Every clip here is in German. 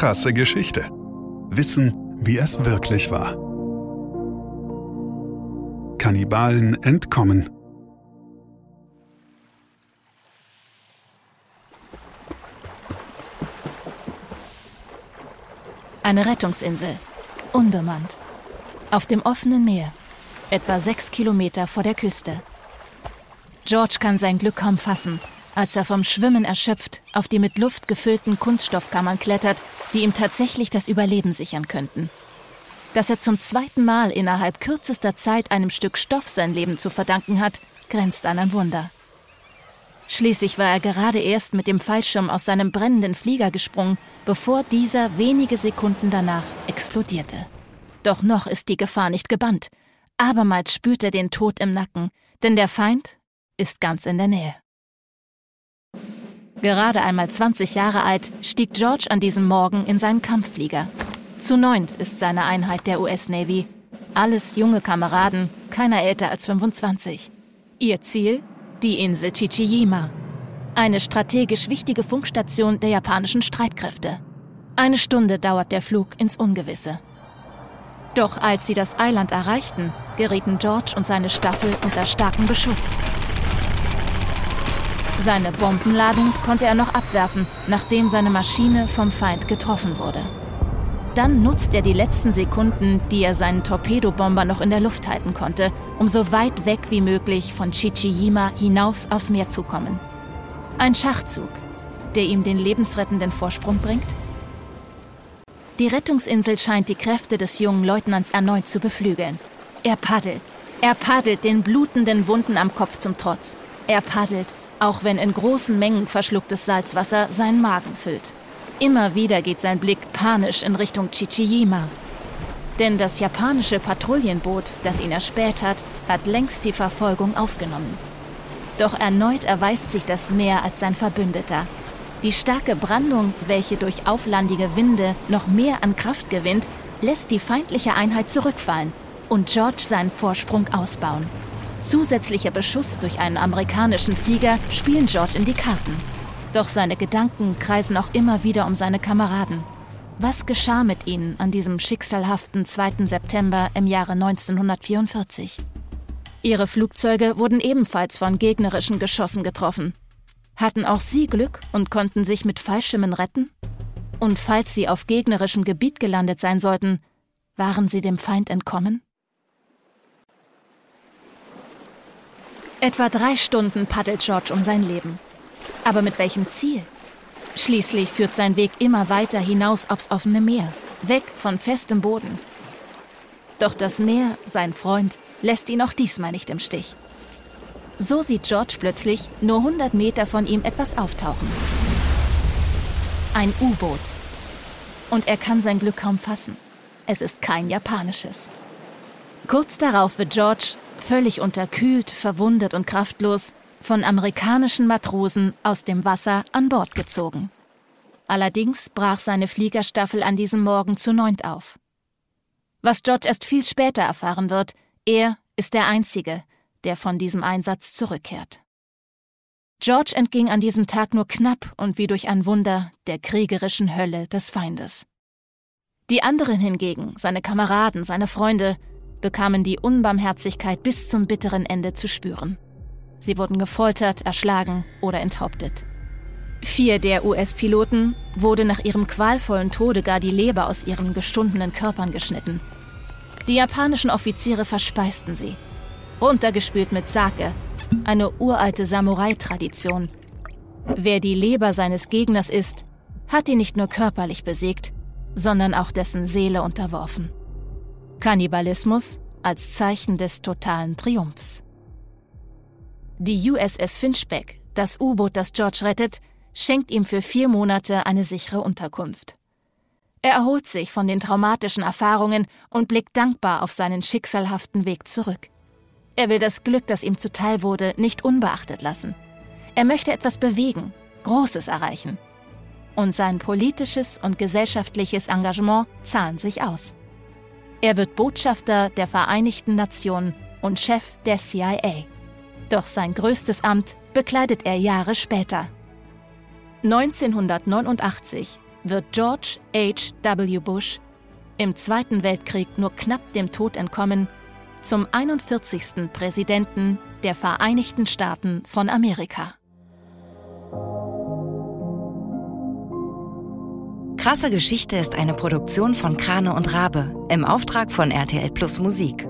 krasse Geschichte. Wissen, wie es wirklich war. Kannibalen entkommen. Eine Rettungsinsel. Unbemannt. Auf dem offenen Meer. Etwa sechs Kilometer vor der Küste. George kann sein Glück kaum fassen, als er vom Schwimmen erschöpft auf die mit Luft gefüllten Kunststoffkammern klettert, die ihm tatsächlich das Überleben sichern könnten. Dass er zum zweiten Mal innerhalb kürzester Zeit einem Stück Stoff sein Leben zu verdanken hat, grenzt an ein Wunder. Schließlich war er gerade erst mit dem Fallschirm aus seinem brennenden Flieger gesprungen, bevor dieser wenige Sekunden danach explodierte. Doch noch ist die Gefahr nicht gebannt. Abermals spürt er den Tod im Nacken, denn der Feind ist ganz in der Nähe. Gerade einmal 20 Jahre alt stieg George an diesem Morgen in seinen Kampfflieger. Zu neunt ist seine Einheit der US Navy. Alles junge Kameraden, keiner älter als 25. Ihr Ziel? Die Insel Chichijima. Eine strategisch wichtige Funkstation der japanischen Streitkräfte. Eine Stunde dauert der Flug ins Ungewisse. Doch als sie das Eiland erreichten, gerieten George und seine Staffel unter starken Beschuss. Seine Bombenladung konnte er noch abwerfen, nachdem seine Maschine vom Feind getroffen wurde. Dann nutzt er die letzten Sekunden, die er seinen Torpedobomber noch in der Luft halten konnte, um so weit weg wie möglich von Chichijima hinaus aufs Meer zu kommen. Ein Schachzug, der ihm den lebensrettenden Vorsprung bringt? Die Rettungsinsel scheint die Kräfte des jungen Leutnants erneut zu beflügeln. Er paddelt. Er paddelt den blutenden Wunden am Kopf zum Trotz. Er paddelt, auch wenn in großen Mengen verschlucktes Salzwasser seinen Magen füllt. Immer wieder geht sein Blick panisch in Richtung Chichijima. Denn das japanische Patrouillenboot, das ihn erspäht hat, hat längst die Verfolgung aufgenommen. Doch erneut erweist sich das Meer als sein Verbündeter. Die starke Brandung, welche durch auflandige Winde noch mehr an Kraft gewinnt, lässt die feindliche Einheit zurückfallen und George seinen Vorsprung ausbauen. Zusätzlicher Beschuss durch einen amerikanischen Flieger spielen George in die Karten. Doch seine Gedanken kreisen auch immer wieder um seine Kameraden. Was geschah mit ihnen an diesem schicksalhaften 2. September im Jahre 1944? Ihre Flugzeuge wurden ebenfalls von gegnerischen Geschossen getroffen. Hatten auch sie Glück und konnten sich mit Fallschirmen retten? Und falls sie auf gegnerischem Gebiet gelandet sein sollten, waren sie dem Feind entkommen? Etwa drei Stunden paddelt George um sein Leben. Aber mit welchem Ziel? Schließlich führt sein Weg immer weiter hinaus aufs offene Meer, weg von festem Boden. Doch das Meer, sein Freund, lässt ihn auch diesmal nicht im Stich. So sieht George plötzlich nur 100 Meter von ihm etwas auftauchen. Ein U-Boot. Und er kann sein Glück kaum fassen. Es ist kein japanisches. Kurz darauf wird George völlig unterkühlt, verwundet und kraftlos, von amerikanischen Matrosen aus dem Wasser an Bord gezogen. Allerdings brach seine Fliegerstaffel an diesem Morgen zu neunt auf. Was George erst viel später erfahren wird, er ist der Einzige, der von diesem Einsatz zurückkehrt. George entging an diesem Tag nur knapp und wie durch ein Wunder der kriegerischen Hölle des Feindes. Die anderen hingegen, seine Kameraden, seine Freunde, bekamen die Unbarmherzigkeit bis zum bitteren Ende zu spüren. Sie wurden gefoltert, erschlagen oder enthauptet. Vier der US-Piloten wurde nach ihrem qualvollen Tode gar die Leber aus ihren gestundenen Körpern geschnitten. Die japanischen Offiziere verspeisten sie, runtergespült mit Sake, eine uralte Samurai-Tradition. Wer die Leber seines Gegners isst, hat ihn nicht nur körperlich besiegt, sondern auch dessen Seele unterworfen. Kannibalismus als Zeichen des totalen Triumphs. Die USS Finchback, das U-Boot, das George rettet, schenkt ihm für vier Monate eine sichere Unterkunft. Er erholt sich von den traumatischen Erfahrungen und blickt dankbar auf seinen schicksalhaften Weg zurück. Er will das Glück, das ihm zuteil wurde, nicht unbeachtet lassen. Er möchte etwas bewegen, Großes erreichen. Und sein politisches und gesellschaftliches Engagement zahlen sich aus. Er wird Botschafter der Vereinigten Nationen und Chef der CIA. Doch sein größtes Amt bekleidet er Jahre später. 1989 wird George H. W. Bush im Zweiten Weltkrieg nur knapp dem Tod entkommen, zum 41. Präsidenten der Vereinigten Staaten von Amerika. Krasse Geschichte ist eine Produktion von Krane und Rabe im Auftrag von RTL Plus Musik.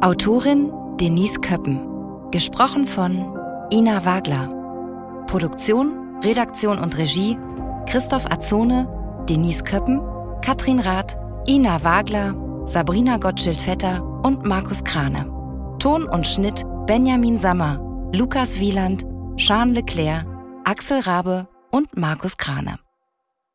Autorin Denise Köppen. Gesprochen von Ina Wagler. Produktion, Redaktion und Regie Christoph Azone, Denise Köppen, Katrin Rath, Ina Wagler, Sabrina Gottschild-Vetter und Markus Krane. Ton und Schnitt Benjamin Sammer, Lukas Wieland, Jean Leclerc, Axel Rabe und Markus Krane.